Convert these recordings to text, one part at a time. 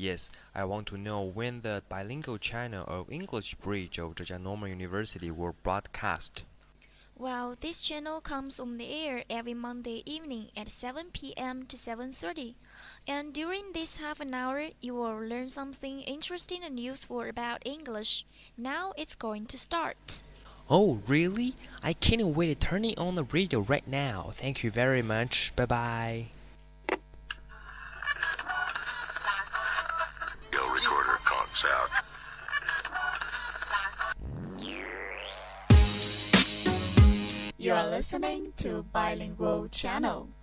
Yes, I want to know when the bilingual channel of English Bridge of Zhejiang Normal University will broadcast. Well, this channel comes on the air every Monday evening at 7 p.m. to 7:30. And during this half an hour, you will learn something interesting and useful about English. Now it's going to start. Oh, really? I can't wait to turn it on the radio right now. Thank you very much. Bye bye listening to Bilingual Channel.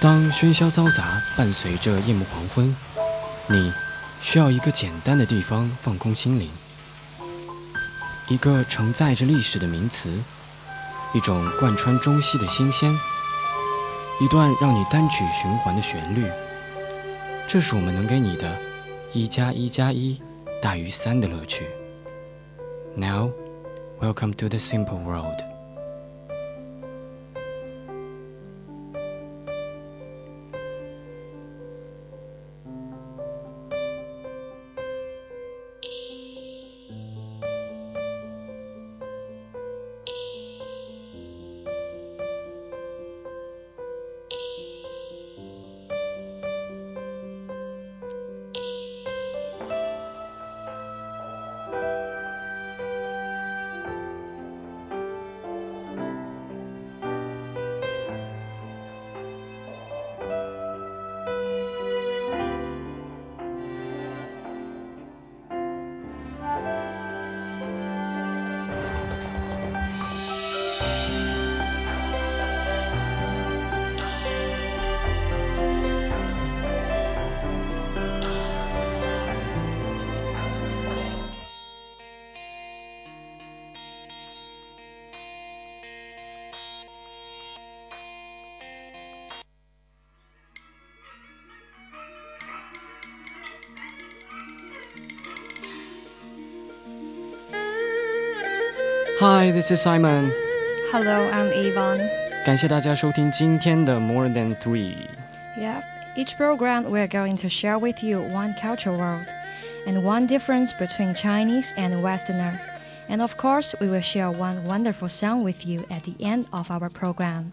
当喧嚣嘈杂伴随着夜幕黄昏，你需要一个简单的地方放空心灵，一个承载着历史的名词，一种贯穿中西的新鲜，一段让你单曲循环的旋律。这是我们能给你的“一加一加一大于三”的乐趣。Now, welcome to the simple world. Hi, this is Simon. Hello, I'm Yvonne. 感谢大家收听今天的 More Than Three。 Yep. Each program we're going to share with you one culture world and one difference between Chinese and Westerner. And of course, we will share one wonderful song with you at the end of our program.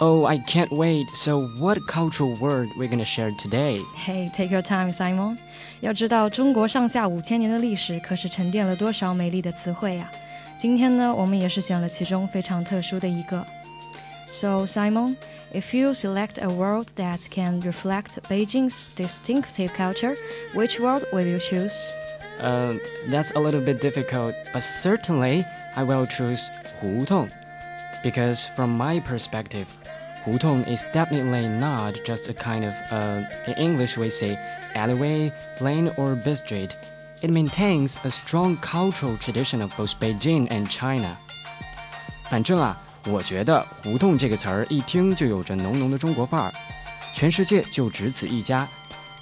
Oh, I can't wait. So, what cultural word we're gonna share today? Hey, take your time, Simon. 要知道，中国上下五千年的历史可是沉淀了多少美丽的词汇呀、 今天呢，我们也是选了其中非常特殊的一个。So, Simon, if you select a word that can reflect Beijing's distinctive culture, which word will you choose? Uh, that's a little bit difficult, but certainly I will choose 胡同 because from my perspective, 胡同 is definitely not just a kind of uh, in English we say alleyway, lane, or b street. It maintains a strong cultural tradition of both Beijing and China. 反正啊，我觉得“胡同”这个词儿一听就有着浓浓的中国范儿，全世界就只此一家。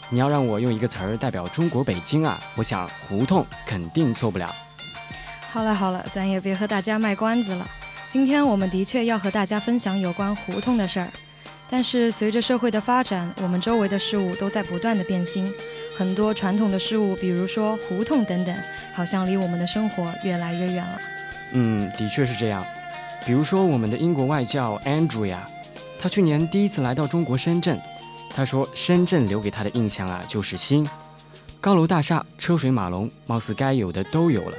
你要让我用一个词儿代表中国北京啊，我想“胡同”肯定错不了。好了好了，咱也别和大家卖关子了。今天我们的确要和大家分享有关胡同的事儿，但是随着社会的发展，我们周围的事物都在不断的变新，很多传统的事物，比如说胡同等等，好像离我们的生活越来越远了。嗯，的确是这样。比如说，我们的英国外教 Andrea，他去年第一次来到中国深圳，他说深圳留给他的印象啊就是新，高楼大厦、车水马龙，貌似该有的都有了，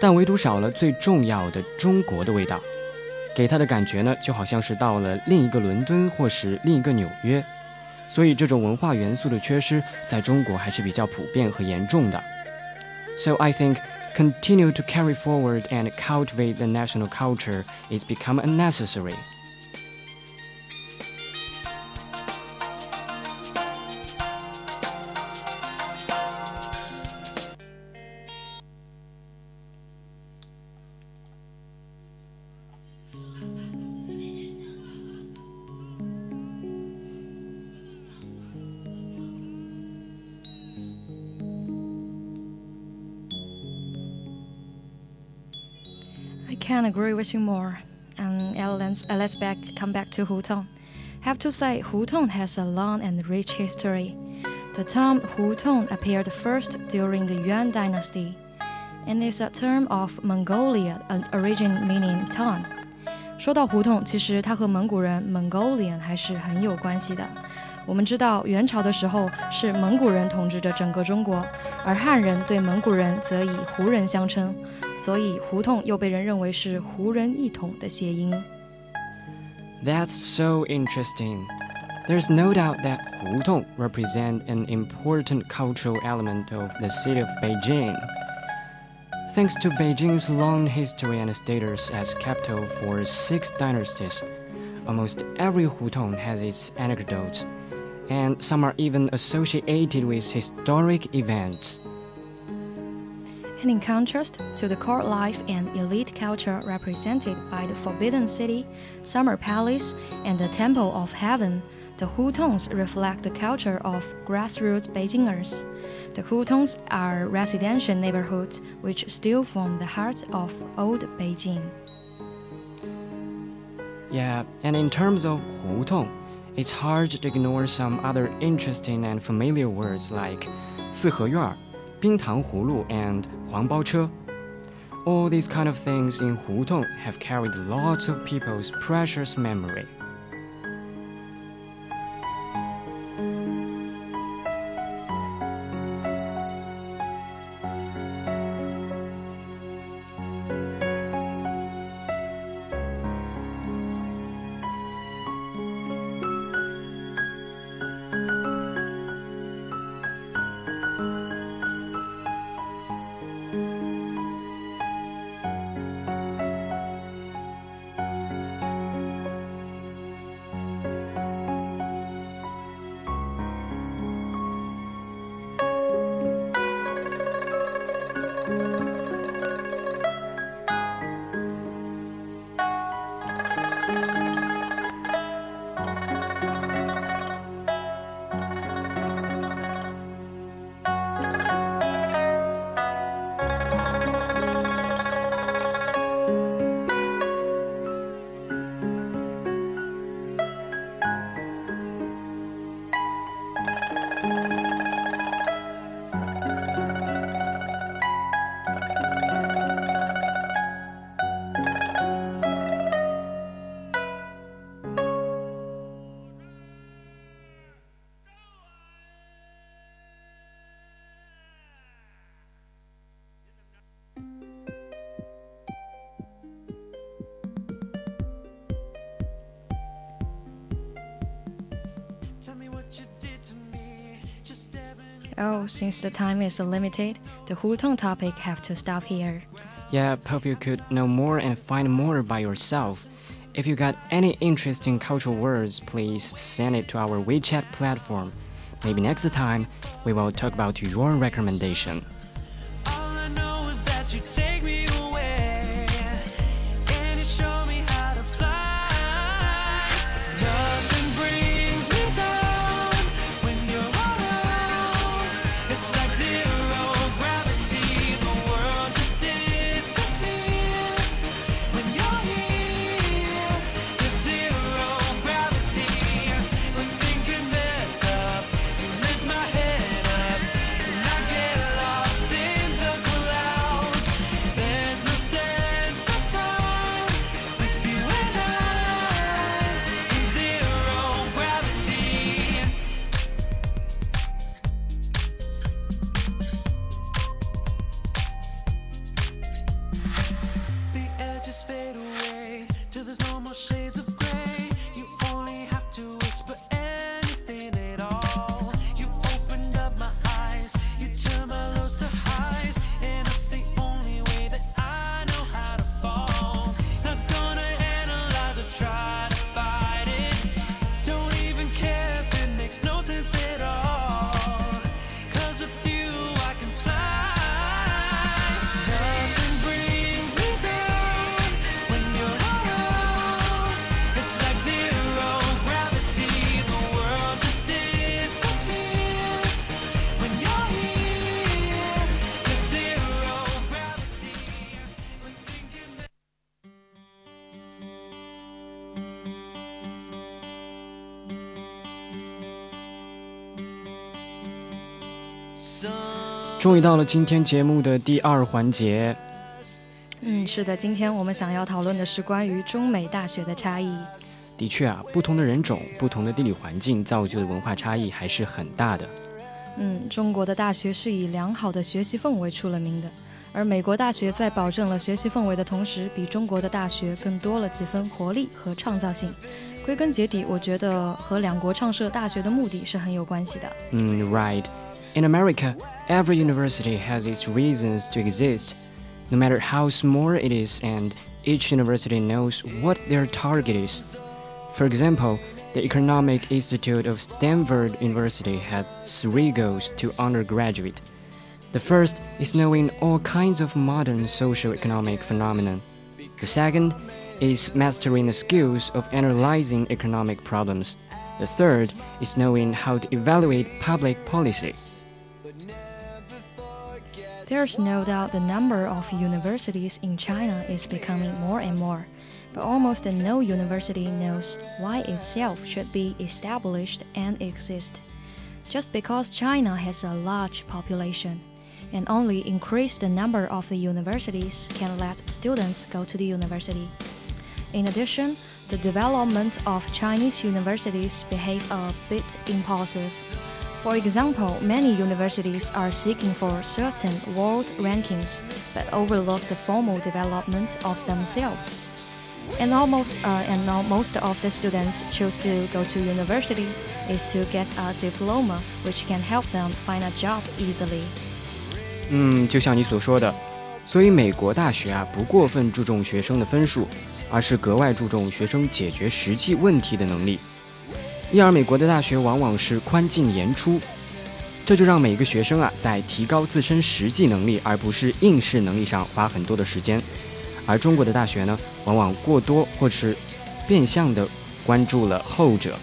但唯独少了最重要的中国的味道。给他的感觉呢，就好像是到了另一个伦敦或是另一个纽约。所以这种文化元素的缺失，在中国还是比较普遍和严重的。So I think continue to carry forward and cultivate the national culture is become unnecessary. agree with you more. And let's, uh, let's back, come back to Hutong. Have to say, Hutong has a long and rich history. The term Hutong appeared first during the Yuan dynasty, and is a term of Mongolia, an origin meaning town. 说到胡同，其实它和蒙古人 Mongolian 还是很有关系的。我们知道，元朝的时候是蒙古人统治着整个中国，而汉人对蒙古人则以胡人相称， 所以胡同又被人认为是胡人一统的谐音。That's so interesting. There's no doubt that Hutong represent an important cultural element of the city of Beijing. Thanks to Beijing's long history and status as capital for six dynasties, almost every Hutong has its anecdotes and some are even associated with historic events. And in contrast to the court life and elite culture represented by the Forbidden City, Summer Palace, and the Temple of Heaven, the Hutongs reflect the culture of grassroots Beijingers. The Hutongs are residential neighborhoods which still form the heart of old Beijing. Yeah, and in terms of Hutong, it's hard to ignore some other interesting and familiar words like 四合院、 Ping Tang and Huang Bao All these kind of things in Hutong have carried lots of people's precious memory. Oh, since the time is limited, the Hutong topic have to stop here. Yeah, hope you could know more and find more by yourself. If you got any interesting cultural words, please send it to our WeChat platform. Maybe next time we will talk about your recommendation. 终于到了今天节目的第二环节。嗯，是的，今天我们想要讨论的是关于中美大学的差异。的确啊，不同的人种、不同的地理环境造就的文化差异还是很大的。嗯，中国的大学是以良好的学习氛围出了名的，而美国大学在保证了学习氛围的同时，比中国的大学更多了几分活力和创造性。归根结底，我觉得和两国创设大学的目的是很有关系的。嗯，right. In America, every university has its reasons to exist, no matter how small it is, and each university knows what their target is. For example, the Economic Institute of Stanford University had three goals to undergraduate. The first is knowing all kinds of modern socio-economic phenomena. The second is mastering the skills of analyzing economic problems. The third is knowing how to evaluate public policy. There's no doubt the number of universities in China is becoming more and more but almost no university knows why itself should be established and exist. Just because China has a large population and only increase the number of the universities can let students go to the university. In addition, the development of Chinese universities behave a bit impulsive. For example, many universities are seeking for certain world rankings but overlook the formal development of themselves. And almost uh, and now most of the students choose to go to universities is to get a diploma, which can help them find a job easily. 嗯，就像你所说的，所以美国大学啊不过分注重学生的分数，而是格外注重学生解决实际问题的能力。 因而美国的大学往往是宽进严出，这就让每个学生啊在提高自身实际能力，而不是应试能力上花很多的时间。而中国的大学呢，往往过多或是变相的关注了后者。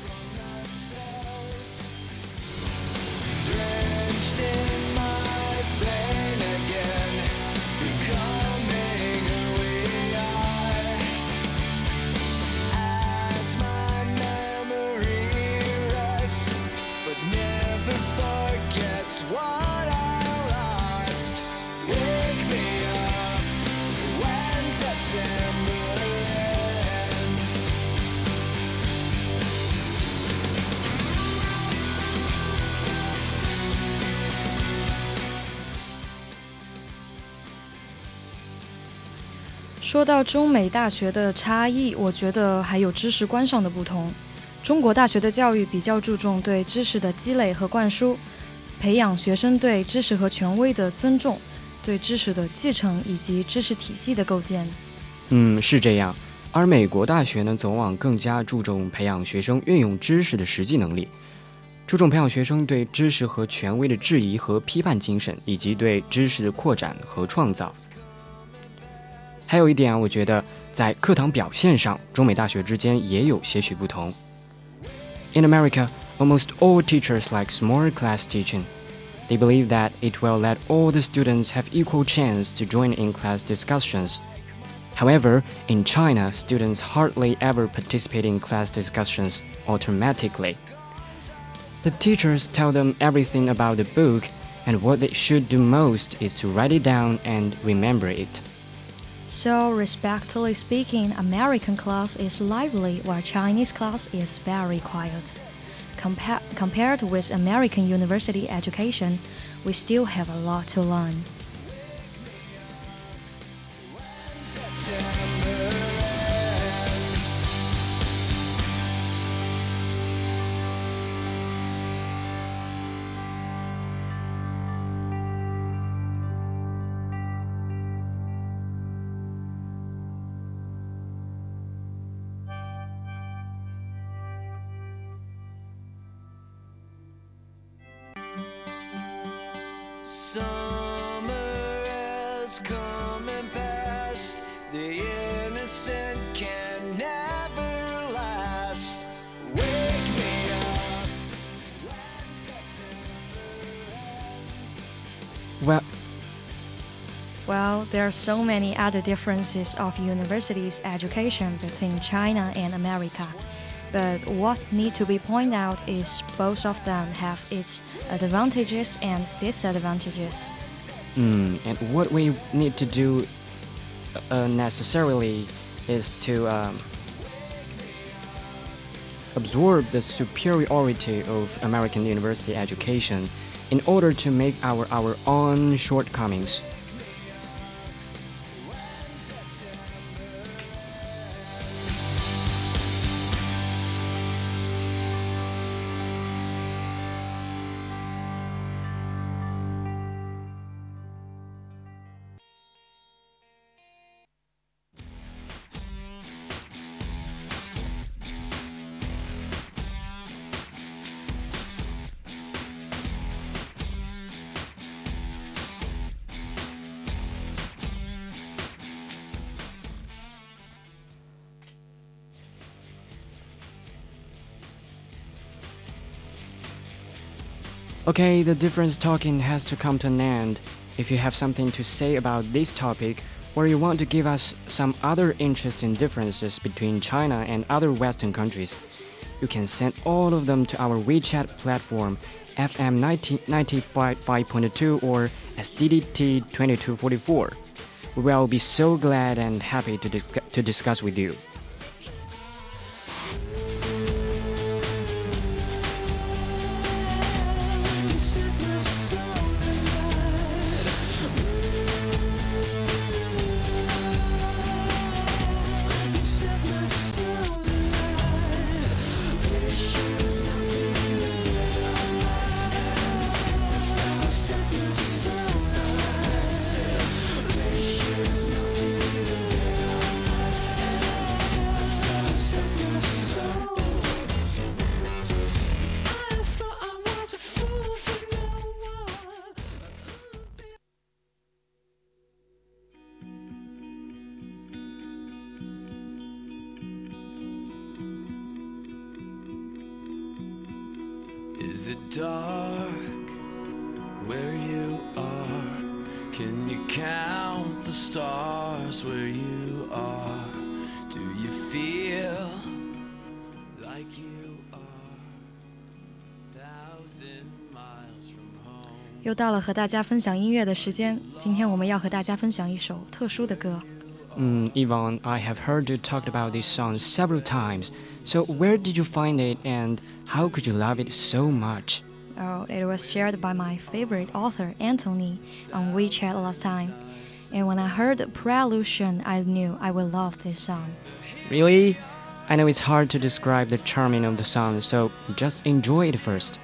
到中美大学的差异，我觉得还有知识观上的不同。中国大学的教育比较注重对知识的积累和灌输，培养学生对知识和权威的尊重，对知识的继承以及知识体系的构建。嗯，是这样。而美国大学呢，则往往更加注重培养学生运用知识的实际能力，注重培养学生对知识和权威的质疑和批判精神，以及对知识的扩展和创造。还有一点啊，我觉得在课堂表现上，中美大学之间也有些许不同。In America, almost all teachers like small class teaching. They believe that it will let all the students have equal chance to join in class discussions. However, in China, students hardly ever participate in class discussions automatically. The teachers tell them everything about the book, and what they should do most is to write it down and remember it. So, respectfully speaking, American class is lively while Chinese class is very quiet. Compa compared with American university education, we still have a lot to learn. Summer has come and passed. The innocent can never last. Wake me up when September ends. Well, Well, there are so many other differences of universities' education between China and America. But what need to be pointed out is both of them have its advantages and disadvantages. Mm, and what we need to do uh, necessarily is to um, absorb the superiority of American university education in order to make our, our own shortcomings. Okay, the difference talking has to come to an end. If you have something to say about this topic, or you want to give us some other interesting differences between China and other Western countries, you can send all of them to our WeChat platform FM 95.2 or SDDT 2244. We will be so glad and happy to, dis- to discuss with you. dark where you are? Can you count the stars where you are? Do you feel like you are thousand miles from home? 又到了和大家分享音乐的时间，今天我们要和大家分享一首特殊的歌。 Mm, Yvonne, I have heard you talked about this song several times. So, where did you find it and how could you love it so much? It was shared by my favorite author Anthony on WeChat last time. And when I heard the Prelusion, I knew I would love this song. Really? I know it's hard to describe the charming of the song, so just enjoy it first.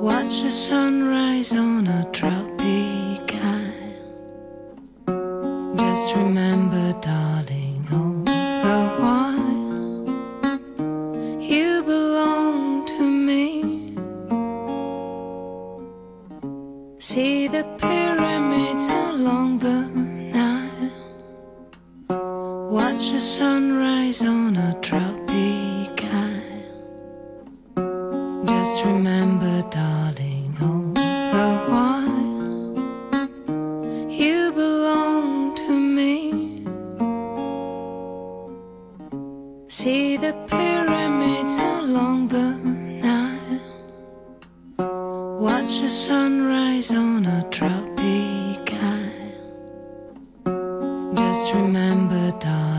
Watch the sunrise on a tropic island. Just remember, darling, Watch the sunrise on a tropic isle. Just remember, darling,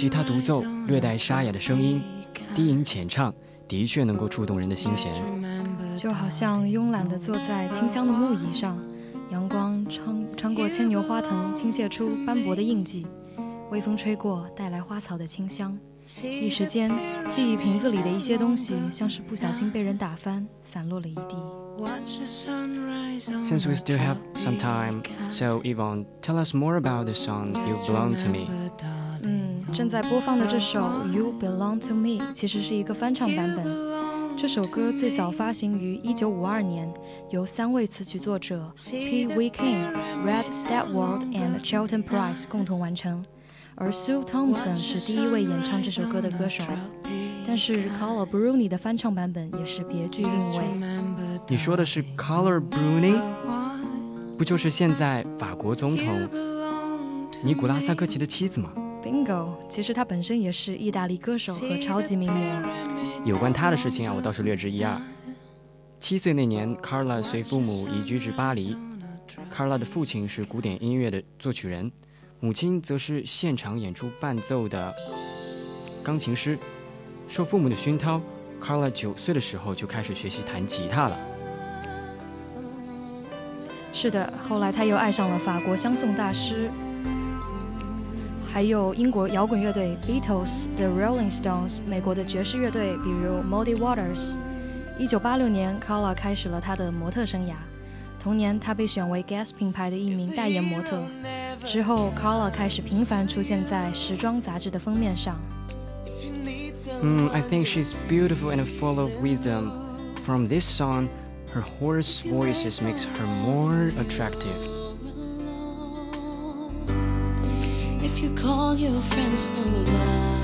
吉他独奏略带沙哑的声音，低吟浅唱，的确能够触动人的心弦。就好像慵懒地坐在清香的木椅上，阳光穿穿过牵牛花藤，倾泻出斑驳的印记。微风吹过，带来花草的清香。一时间，记忆瓶子里的一些东西，像是不小心被人打翻，散落了一地。Since we still have some time, so Yvonne, tell us more about the song "You Belong to Me." 嗯，正在播放的这首《You Belong to Me》其实是一个翻唱版本。这首歌最早发行于1952年，由三位词曲作者 P. W. King、Red Stewart and Charlton Price 共同完成，而 Sue Thompson 是第一位演唱这首歌的歌手。但是 Color Bruni 的翻唱版本也是别具韵味。你说的是 Color Bruni，不就是现在法国总统尼古拉萨科奇的妻子吗？Bingo，其实她本身也是意大利歌手和超级名模。有关她的事情啊，我倒是略知一二。七岁那年，Carla 随父母移居至巴黎。Carla 的父亲是古典音乐的作曲人，母亲则是现场演出伴奏的钢琴师。受父母的熏陶，Carla 九岁的时候就开始学习弹吉他了。是的，后来他又爱上了法国相送大师，还有英国摇滚乐队 Beatles、The Rolling Stones，美国的爵士乐队，比如 Muddy Waters。一九八六年，Carla 开始了他的模特生涯。同年，他被选为 Guess 品牌的一名代言模特。之后，Carla 开始频繁出现在时装杂志的封面上。嗯，I think she's beautiful and full of wisdom. From this song, her hoarse voices makes her more attractive. If you call your friends, nobody's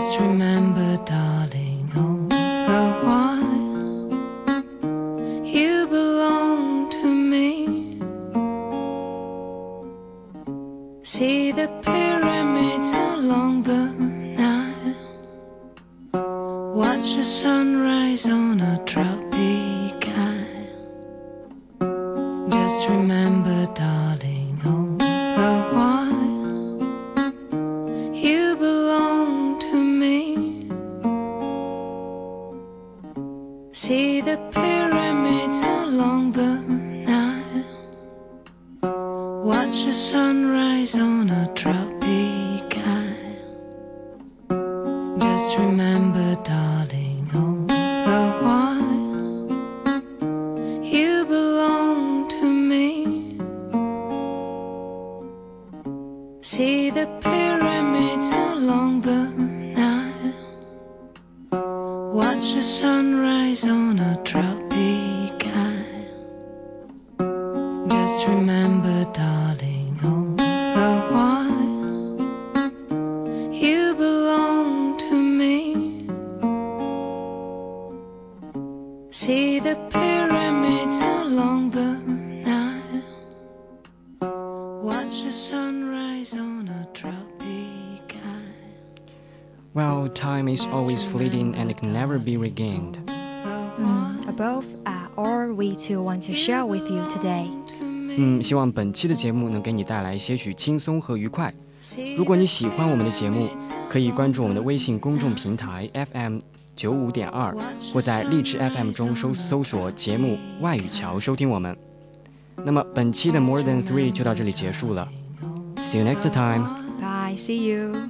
Just remember, darling, Just remember, darling, time is always fleeting and it can never be regained. Above are all we two want to share with you today. 嗯，希望本期的节目能给你带来些许轻松和愉快。如果你喜欢我们的节目，可以关注我们的微信公众平台 FM 九五点二，或在荔枝 FM 中搜搜索节目“外语桥”收听我们。那么本期的 More Than Three 就到这里结束了。See you next time. Bye, see you.